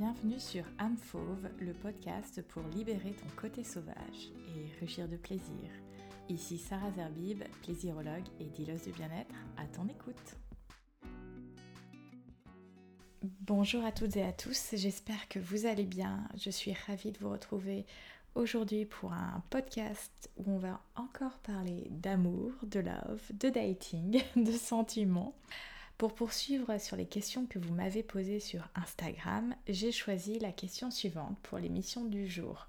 Bienvenue sur âme le podcast pour libérer ton côté sauvage et rugir de plaisir. Ici Sarah Zerbib, plaisirologue et dealeuse du bien-être, à ton écoute. Bonjour à toutes et à tous, j'espère que vous allez bien. Je suis ravie de vous retrouver aujourd'hui pour un podcast où on va encore parler d'amour, de love, de dating, de sentiments. Pour poursuivre sur les questions que vous m'avez posées sur Instagram, j'ai choisi la question suivante pour l'émission du jour.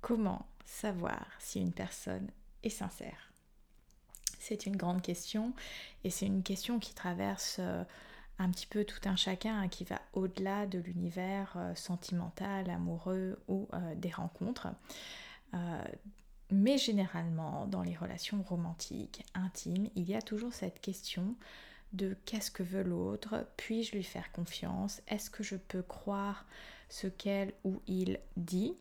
Comment savoir si une personne est sincère? C'est une grande question et c'est une question qui traverse euh, un petit peu tout un chacun, hein, qui va au-delà de l'univers euh, sentimental, amoureux ou euh, des rencontres. mais généralement, dans les relations romantiques, intimes, il y a toujours cette question de qu'est-ce que veut l'autre, puis-je lui faire confiance, est-ce que je peux croire ce qu'elle ou il dit?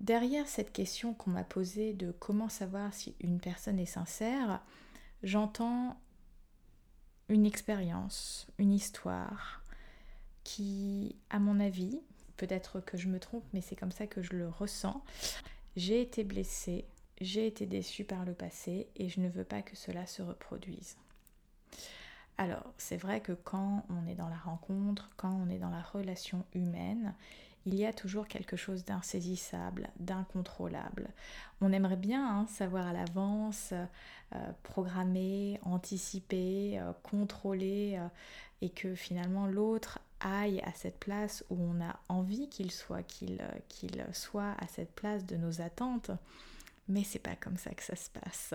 Derrière cette question qu'on m'a posée de comment savoir si une personne est sincère, j'entends une expérience, une histoire qui, à mon avis, peut-être que je me trompe, mais c'est comme ça que je le ressens, j'ai été blessée, j'ai été déçue par le passé et je ne veux pas que cela se reproduise. Alors, c'est vrai que quand on est dans la rencontre, quand on est dans la relation humaine, il y a toujours quelque chose d'insaisissable, d'incontrôlable. On aimerait bien hein, savoir à l'avance, euh, programmer, anticiper, euh, contrôler, euh, et que finalement l'autre aille à cette place où on a envie qu'il soit, qu'il soit à cette place de nos attentes. Mais c'est pas comme ça que ça se passe.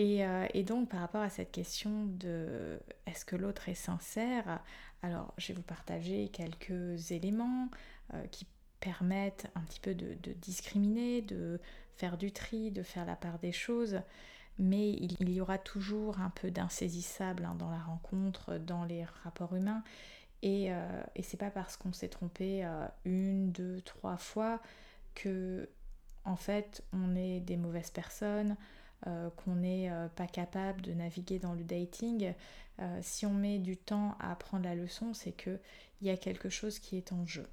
Euh, et, donc par rapport à cette question de est-ce que l'autre est sincère, alors je vais vous partager quelques éléments euh, qui permettent un petit peu de, discriminer, de faire du tri, de faire la part des choses, mais il, y aura toujours un peu d'insaisissable hein, dans la rencontre, dans les rapports humains. Et, euh, et c'est pas parce qu'on s'est trompé une, deux, trois fois que en fait on est des mauvaises personnes, euh, qu'on n'est euh, pas capable de naviguer dans le dating, euh, si on met du temps à apprendre la leçon, c'est qu'il y a quelque chose qui est en jeu.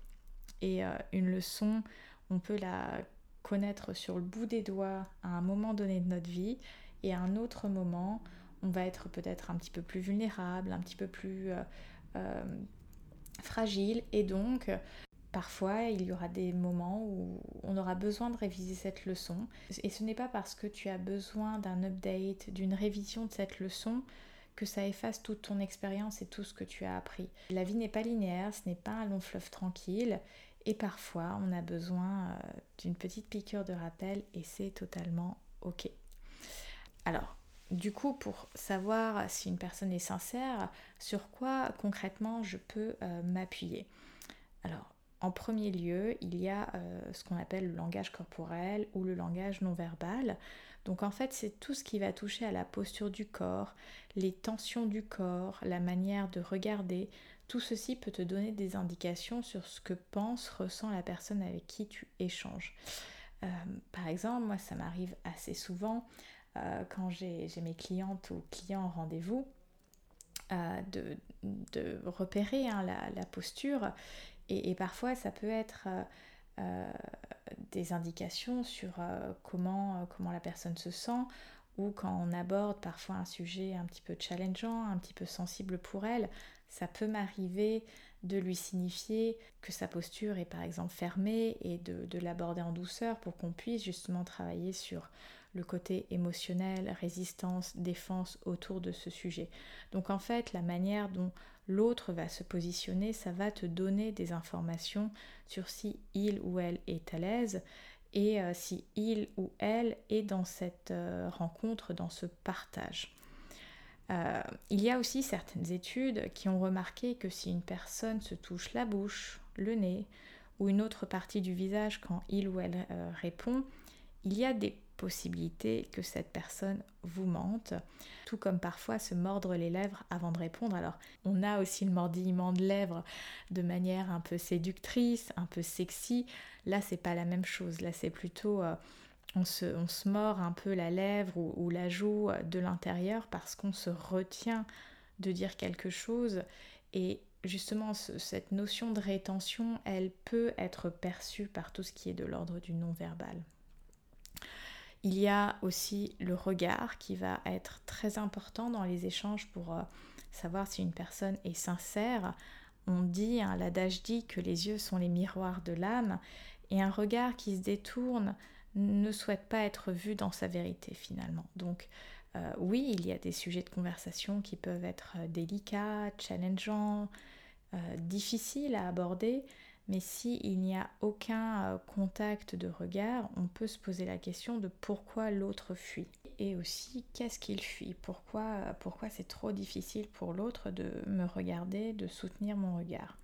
Et une leçon, on peut la connaître sur le bout des doigts à un moment donné de notre vie, et à un autre moment, on va être peut-être un petit peu plus vulnérable, un petit peu plus fragile, et donc Parfois, il y aura des moments où on aura besoin de réviser cette leçon. Et ce n'est pas parce que tu as besoin d'un update, d'une révision de cette leçon, que ça efface toute ton expérience et tout ce que tu as appris. La vie n'est pas linéaire, ce n'est pas un long fleuve tranquille. Et parfois, on a besoin euh, d'une petite piqûre de rappel et c'est totalement OK. Alors, du coup, pour savoir si une personne est sincère, sur quoi concrètement je peux euh, m'appuyer? Alors, en premier lieu, il y a euh, ce qu'on appelle le langage corporel ou le langage non verbal. Donc en fait, c'est tout ce qui va toucher à la posture du corps, les tensions du corps, la manière de regarder. Tout ceci peut te donner des indications sur ce que pense, ressent la personne avec qui tu échanges. Euh, par exemple, moi, ça m'arrive assez souvent euh, quand j'ai mes clientes ou clients en rendez-vous. de, repérer hein, la, posture et, parfois, ça peut être euh, euh, des indications sur euh, comment, la personne se sent ou quand on aborde parfois un sujet un petit peu challengeant, un petit peu sensible pour elle, ça peut m'arriver de lui signifier que sa posture est par exemple fermée et de l'aborder en douceur pour qu'on puisse justement travailler sur le côté émotionnel, résistance, défense autour de ce sujet. Donc en fait, la manière dont l'autre va se positionner, ça va te donner des informations sur si il ou elle est à l'aise et euh, si il ou elle est dans cette euh, rencontre, dans ce partage. Euh, il y a aussi certaines études qui ont remarqué que si une personne se touche la bouche, le nez ou une autre partie du visage quand il ou elle répond, il y a des possibilité que cette personne vous mente, tout comme parfois se mordre les lèvres avant de répondre. Alors, on a aussi le mordillement de lèvres de manière un peu séductrice, un peu sexy. Là, c'est pas la même chose. Là, c'est plutôt euh, on, se, mord un peu la lèvre ou, ou la joue de l'intérieur parce qu'on se retient de dire quelque chose et justement cette notion de rétention, elle peut être perçue par tout ce qui est de l'ordre du non-verbal. Il y a aussi le regard qui va être très important dans les échanges pour euh, savoir si une personne est sincère. On dit, hein, l'adage dit que les yeux sont les miroirs de l'âme et un regard qui se détourne ne souhaite pas être vu dans sa vérité finalement. Donc euh, oui, il y a des sujets de conversation qui peuvent être euh, délicats, challengeants, difficiles à aborder, mais s'il n'y a aucun euh, contact de regard, on peut se poser la question de pourquoi l'autre fuit. Et aussi, qu'est-ce qu'il fuit? Pourquoi, euh, pourquoi c'est trop difficile pour l'autre de me regarder, de soutenir mon regard?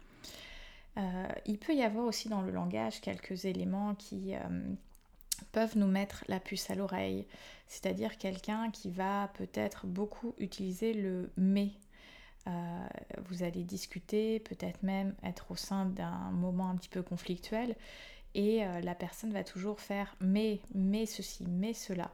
Euh, Il peut y avoir aussi dans le langage quelques éléments qui peuvent nous mettre la puce à l'oreille. C'est-à-dire quelqu'un qui va peut-être beaucoup utiliser le mais euh, vous allez discuter, peut-être même être au sein d'un moment un petit peu conflictuel, et euh, la personne va toujours faire mais, mais ceci, mais cela,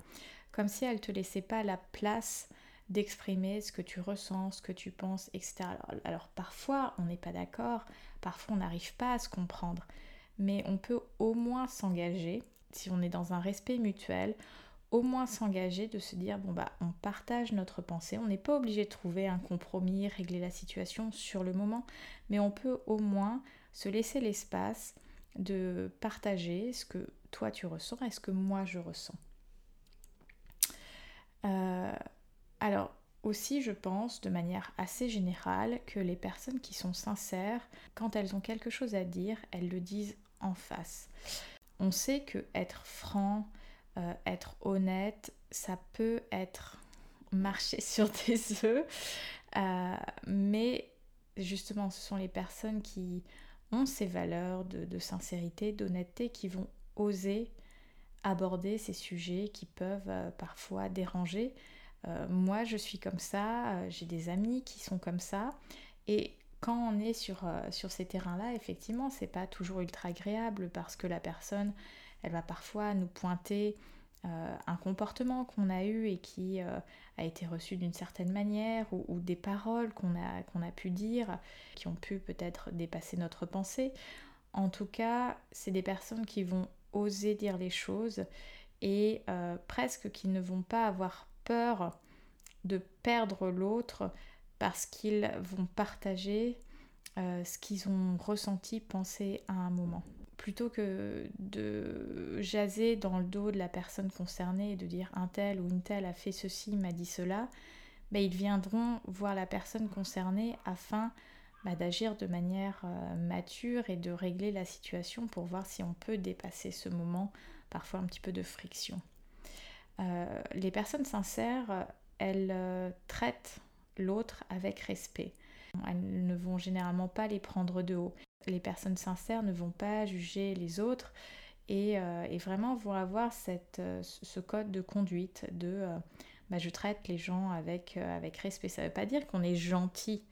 comme si elle ne te laissait pas la place d'exprimer ce que tu ressens, ce que tu penses, etc. Alors, alors parfois on n'est pas d'accord, parfois on n'arrive pas à se comprendre, mais on peut au moins s'engager, si on est dans un respect mutuel, au moins s'engager, de se dire, bon bah on partage notre pensée, on n'est pas obligé de trouver un compromis, régler la situation sur le moment, mais on peut au moins se laisser l'espace de partager ce que toi tu ressens et ce que moi je ressens. Euh, alors aussi je pense de manière assez générale que les personnes qui sont sincères, quand elles ont quelque chose à dire, elles le disent en face. On sait que être franc, euh, être honnête, ça peut être marcher sur des œufs, euh, mais justement, ce sont les personnes qui ont ces valeurs de, sincérité, d'honnêteté, qui vont oser aborder ces sujets qui peuvent euh, parfois déranger. moi, je suis comme ça, j'ai des amis qui sont comme ça, et quand on est sur, sur ces terrains-là, effectivement, c'est pas toujours ultra agréable parce que la personne elle va parfois nous pointer euh, un comportement qu'on a eu et qui euh, a été reçu d'une certaine manière ou, des paroles qu'on a, pu dire qui ont pu peut-être dépasser notre pensée. En tout cas, c'est des personnes qui vont oser dire les choses et euh, presque qui ne vont pas avoir peur de perdre l'autre parce qu'ils vont partager ce qu'ils ont ressenti, pensé à un moment plutôt que de jaser dans le dos de la personne concernée et de dire un tel ou une telle a fait ceci, m'a dit cela, bah, ils viendront voir la personne concernée afin bah, d'agir de manière euh, mature et de régler la situation pour voir si on peut dépasser ce moment, parfois un petit peu de friction. Euh, les personnes sincères, elles euh, traitent l'autre avec respect. Elles ne vont généralement pas les prendre de haut les personnes sincères ne vont pas juger les autres et, euh, vraiment vont avoir euh, ce code de conduite de euh, bah, je traite les gens avec, respect. Ça ne veut pas dire qu'on est gentil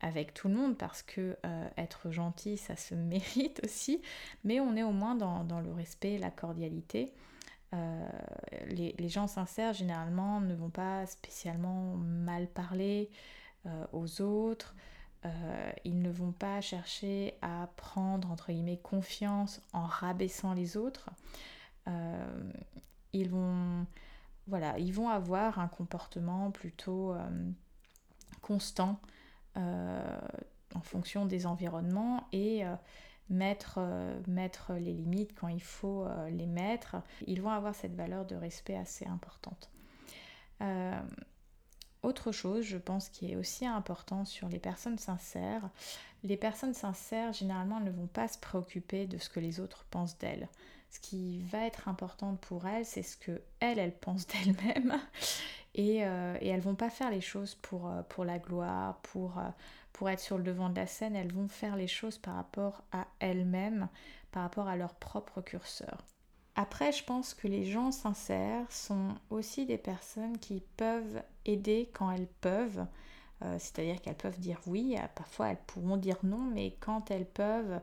avec tout le monde parce que être gentil ça se mérite aussi, mais on est au moins dans, le respect, la cordialité. Les, gens sincères généralement ne vont pas spécialement mal parler aux autres. Euh, ils ne vont pas chercher à prendre entre guillemets confiance en rabaissant les autres. Euh, ils vont voilà, ils vont avoir un comportement plutôt euh, constant en fonction des environnements et mettre, mettre les limites quand il faut les mettre. Ils vont avoir cette valeur de respect assez importante. Autre chose, je pense, qui est aussi important sur les personnes sincères, les personnes sincères, généralement, ne vont pas se préoccuper de ce que les autres pensent d'elles. Ce qui va être important pour elles, c'est ce que elles, elles pensent d'elles-mêmes. Et, euh, et, elles vont pas faire les choses pour, euh, la gloire, pour, euh, pour être sur le devant de la scène. Elles vont faire les choses par rapport à elles-mêmes, par rapport à leur propre curseur. Après, je pense que les gens sincères sont aussi des personnes qui peuvent aider quand elles peuvent. Euh, c'est-à-dire qu'elles peuvent dire oui, euh, parfois elles pourront dire non, mais quand elles peuvent,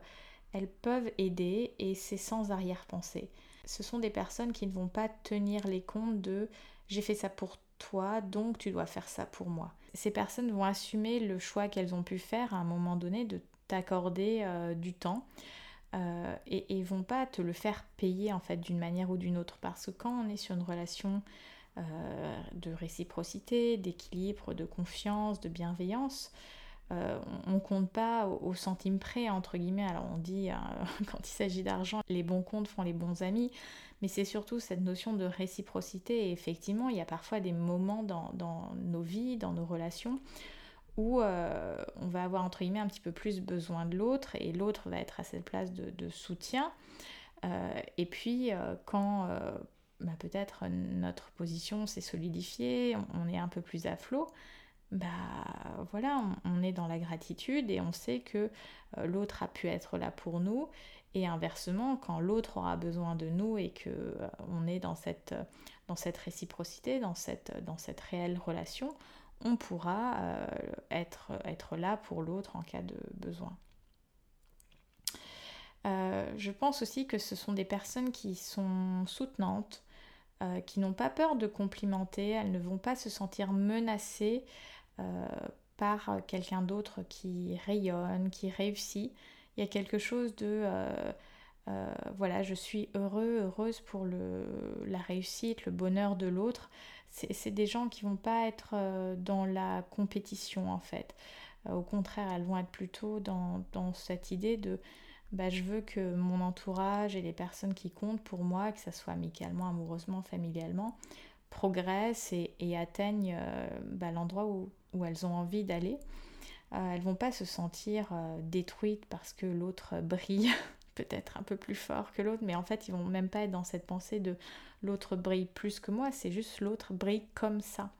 elles peuvent aider et c'est sans arrière-pensée. Ce sont des personnes qui ne vont pas tenir les comptes de j'ai fait ça pour toi, donc tu dois faire ça pour moi. Ces personnes vont assumer le choix qu'elles ont pu faire à un moment donné de t'accorder euh, du temps. Euh, et, et vont pas te le faire payer en fait d'une manière ou d'une autre parce que quand on est sur une relation euh, de réciprocité, d'équilibre, de confiance, de bienveillance, on, ne compte pas au, centime près, entre guillemets. Alors on dit, quand il s'agit d'argent, les bons comptes font les bons amis mais c'est surtout cette notion de réciprocité. Et effectivement, il y a parfois des moments dans, nos vies, dans nos relations, où euh, on va avoir entre guillemets un petit peu plus besoin de l'autre et l'autre va être à cette place de, soutien. Euh, et puis euh, quand bah, peut-être notre position s'est solidifiée, on, est un peu plus à flot, bah voilà, on, est dans la gratitude et on sait que l'autre a pu être là pour nous et inversement, quand l'autre aura besoin de nous et que on est dans cette, dans cette réciprocité, dans cette, dans cette réelle relation, on pourra euh, être, là pour l'autre en cas de besoin. Euh, je pense aussi que ce sont des personnes qui sont soutenantes, qui n'ont pas peur de complimenter, elles ne vont pas se sentir menacées par quelqu'un d'autre qui rayonne, qui réussit il y a quelque chose de euh, euh, voilà, je suis heureux, heureuse pour la réussite, le bonheur de l'autre. C'est des gens qui vont pas être euh, dans la compétition en fait. au contraire, elles vont être plutôt dans, dans cette idée de bah, je veux que mon entourage et les personnes qui comptent pour moi, que ce soit amicalement, amoureusement, familialement, progressent et, atteignent bah, l'endroit où, où, elles ont envie d'aller. Euh, elles vont pas se sentir euh, détruites parce que l'autre brille peut-être un peu plus fort que l'autre, mais en fait ils vont même pas être dans cette pensée de l'autre brille plus que moi, c'est juste l'autre brille comme ça.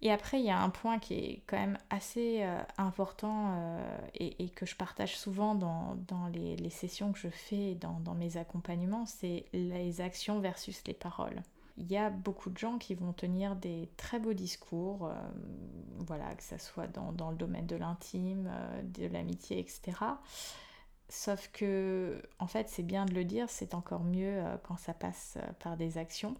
Et après, il y a un point qui est quand même assez euh, important et, que je partage souvent dans, les, sessions que je fais dans, dans mes accompagnements, c'est les actions versus les paroles il y a beaucoup de gens qui vont tenir des très beaux discours, euh, voilà, que ce soit dans, le domaine de l'intime, euh, de l'amitié, etc. Sauf que, en fait, c'est bien de le dire, c'est encore mieux euh, quand ça passe par des actions.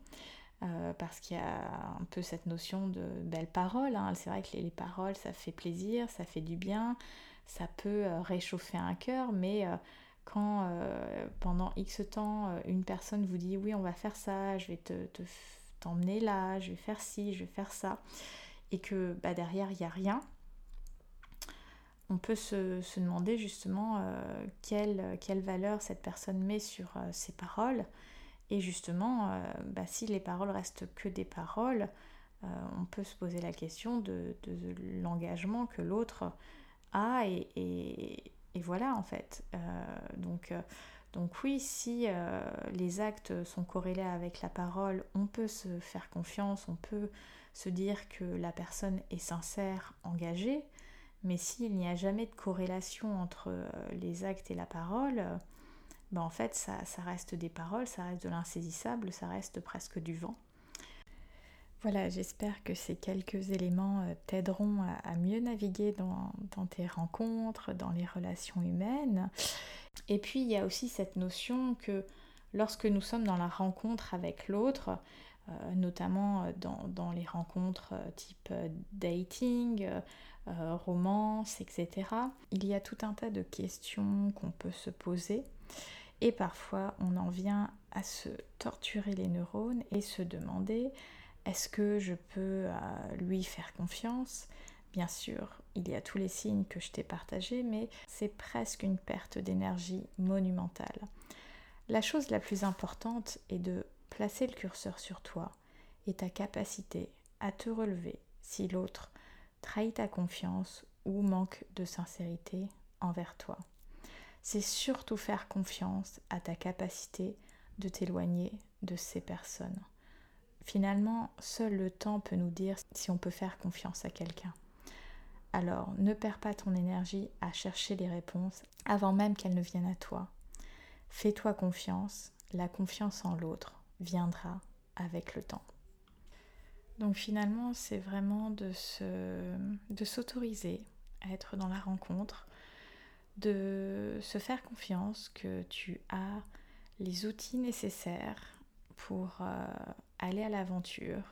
parce qu'il y a un peu cette notion de belles paroles. Hein. C'est vrai que les, paroles, ça fait plaisir, ça fait du bien, ça peut réchauffer un cœur, mais quand euh, pendant X temps, euh, une personne vous dit oui, on va faire ça, je vais te, t'emmener là, je vais faire ci, je vais faire ça, et que bah, derrière, il n'y a rien, on peut se, demander justement euh, quelle, valeur cette personne met sur ces paroles. Et justement, bah, si les paroles restent que des paroles, on peut se poser la question de, l'engagement que l'autre a et, voilà en fait. Euh, donc, euh, oui, si euh, les actes sont corrélés avec la parole, on peut se faire confiance, on peut se dire que la personne est sincère, engagée, mais s'il n'y a jamais de corrélation entre les actes et la parole, ben en fait ça, ça reste des paroles, ça reste de l'insaisissable, ça reste presque du vent. Voilà, j'espère que ces quelques éléments euh, t'aideront à, mieux naviguer dans, tes rencontres, dans les relations humaines. Et puis il y a aussi cette notion que lorsque nous sommes dans la rencontre avec l'autre, euh, notamment euh, dans, les rencontres type dating, romance, etc., il y a tout un tas de questions qu'on peut se poser. Et parfois, on en vient à se torturer les neurones et se demander est-ce que je peux euh, lui faire confiance? Bien sûr, il y a tous les signes que je t'ai partagés, mais c'est presque une perte d'énergie monumentale. La chose la plus importante est de placer le curseur sur toi et ta capacité à te relever si l'autre trahit ta confiance ou manque de sincérité envers toi. C'est surtout faire confiance à ta capacité de t'éloigner de ces personnes. Finalement, seul le temps peut nous dire si on peut faire confiance à quelqu'un. Alors, ne perds pas ton énergie à chercher les réponses avant même qu'elles ne viennent à toi. Fais-toi confiance, la confiance en l'autre viendra avec le temps. Donc finalement, c'est vraiment de, s'autoriser à être dans la rencontre, de se faire confiance que tu as les outils nécessaires pour euh, aller à l'aventure,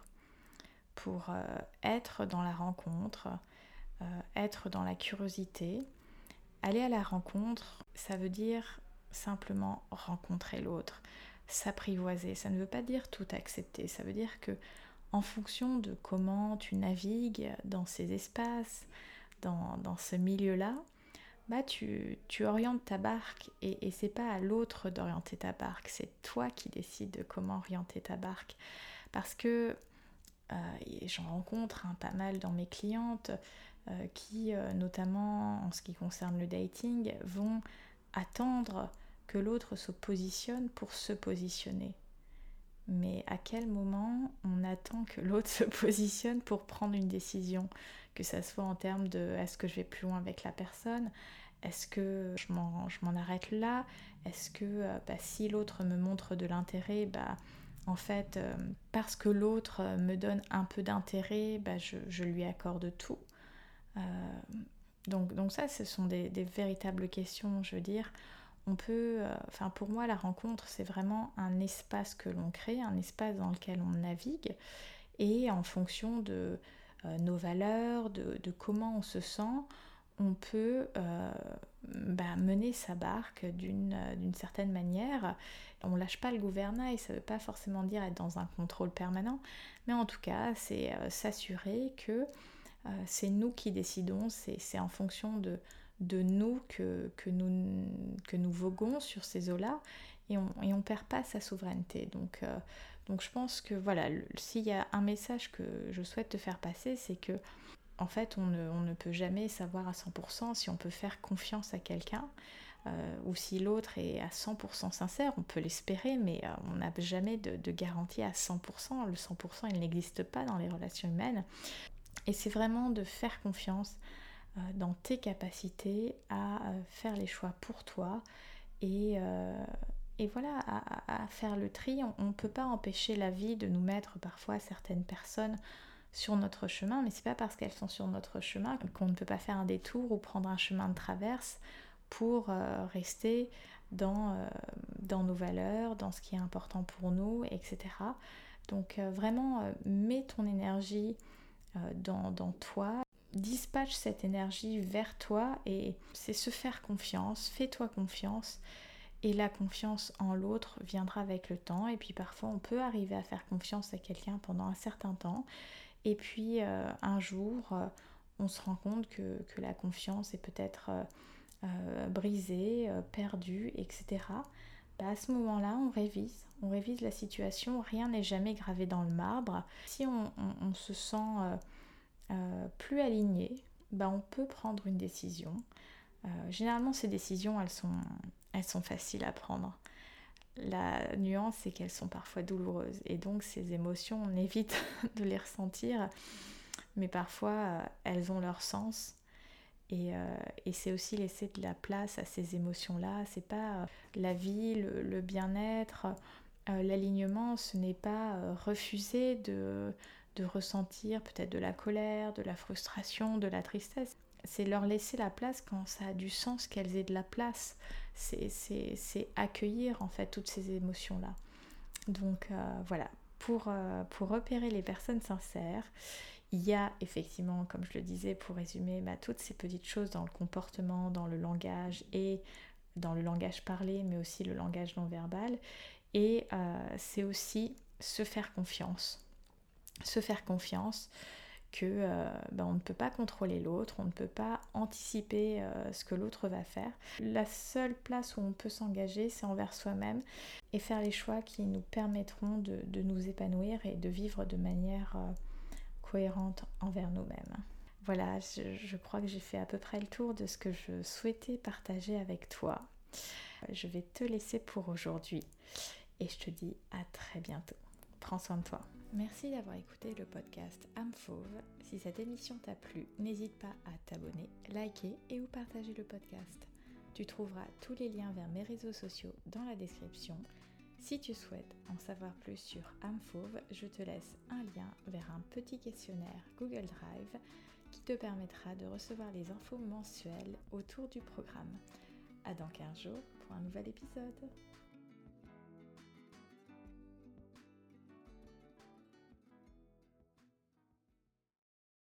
pour euh, être dans la rencontre, euh, être dans la curiosité. Aller à la rencontre, ça veut dire simplement rencontrer l'autre, s'apprivoiser. Ça ne veut pas dire tout accepter, ça veut dire que en fonction de comment tu navigues dans ces espaces, dans, ce milieu-là, bah tu, orientes ta barque et, et c'est pas à l'autre d'orienter ta barque, c'est toi qui décides de comment orienter ta barque. Parce que euh, j'en rencontre pas mal dans mes clientes euh, qui, euh, notamment en ce qui concerne le dating, vont attendre que l'autre se positionne pour se positionner. Mais à quel moment on attend que l'autre se positionne pour prendre une décision? Que ça soit en termes de est-ce que je vais plus loin avec la personne? Est-ce que je m'en arrête là? Est-ce que bah, si l'autre me montre de l'intérêt, bah, en fait, euh, parce que l'autre me donne un peu d'intérêt, bah, je, lui accorde tout. Euh, donc, donc ça, ce sont des, véritables questions, je veux dire. On peut, euh, enfin pour moi, la rencontre, c'est vraiment un espace que l'on crée, un espace dans lequel on navigue, et en fonction de nos valeurs, de, comment on se sent, on peut bah, mener sa barque d'une certaine manière. On lâche pas le gouvernail, ça ne veut pas forcément dire être dans un contrôle permanent, mais en tout cas, c'est euh, s'assurer que euh, c'est nous qui décidons, c'est en fonction de, de nous que, que, nous que nous voguons sur ces eaux-là et on ne perd pas sa souveraineté. Donc, euh, donc je pense que voilà, s'il y a un message que je souhaite te faire passer, c'est que en fait, on ne, peut jamais savoir à 100% si on peut faire confiance à quelqu'un euh, ou si l'autre est à 100% sincère. On peut l'espérer, mais euh, on n'a jamais de, garantie à 100%. Le 100%, il n'existe pas dans les relations humaines. Et c'est vraiment de faire confiance dans tes capacités à faire les choix pour toi et, voilà, à, faire le tri. On ne peut pas empêcher la vie de nous mettre parfois certaines personnes sur notre chemin, mais c'est pas parce qu'elles sont sur notre chemin qu'on ne peut pas faire un détour ou prendre un chemin de traverse pour euh, rester dans, euh, dans nos valeurs, dans ce qui est important pour nous, etc. Donc euh, vraiment, mets ton énergie dans, dans toi, dispatche cette énergie vers toi et c'est se faire confiance, fais-toi confiance et la confiance en l'autre viendra avec le temps et puis parfois on peut arriver à faire confiance à quelqu'un pendant un certain temps et puis euh, un jour, euh, on se rend compte que, la confiance est peut-être euh, brisée, perdue, etc. Bah, à ce moment-là, on révise, on révise la situation, rien n'est jamais gravé dans le marbre. Si on, se sent plus aligné, bah, on peut prendre une décision. généralement, ces décisions, elles sont, elles sont faciles à prendre. La nuance, c'est qu'elles sont parfois douloureuses. Et donc, ces émotions, on évite de les ressentir. Mais parfois, euh, elles ont leur sens. Euh, et, c'est aussi laisser de la place à ces émotions-là. C'est pas euh, la vie, le, bien-être, l'alignement, ce n'est pas refuser de, de ressentir peut-être de la colère, de la frustration, de la tristesse c'est leur laisser la place quand ça a du sens qu'elles aient de la place. C'est accueillir en fait toutes ces émotions-là. Donc euh, voilà, pour, euh, pour repérer les personnes sincères, il y a effectivement, comme je le disais, pour résumer, bah, toutes ces petites choses dans le comportement, dans le langage et dans le langage parlé, mais aussi le langage non verbal. Et euh, c'est aussi se faire confiance. Se faire confiance que euh, ben, on ne peut pas contrôler l'autre, on ne peut pas anticiper euh, ce que l'autre va faire. La seule place où on peut s'engager, c'est envers soi-même et faire les choix qui nous permettront de, nous épanouir et de vivre de manière euh, cohérente envers nous-mêmes. Voilà, je crois que j'ai fait à peu près le tour de ce que je souhaitais partager avec toi. Je vais te laisser pour aujourd'hui et je te dis à très bientôt. Prends soin de toi. Merci d'avoir écouté le podcast Âme Fauve. Si cette émission t'a plu, n'hésite pas à t'abonner, liker et ou partager le podcast. Tu trouveras tous les liens vers mes réseaux sociaux dans la description. Si tu souhaites en savoir plus sur Âme Fauve, je te laisse un lien vers un petit questionnaire Google Drive qui te permettra de recevoir les infos mensuelles autour du programme. À dans 15 jours pour un nouvel épisode.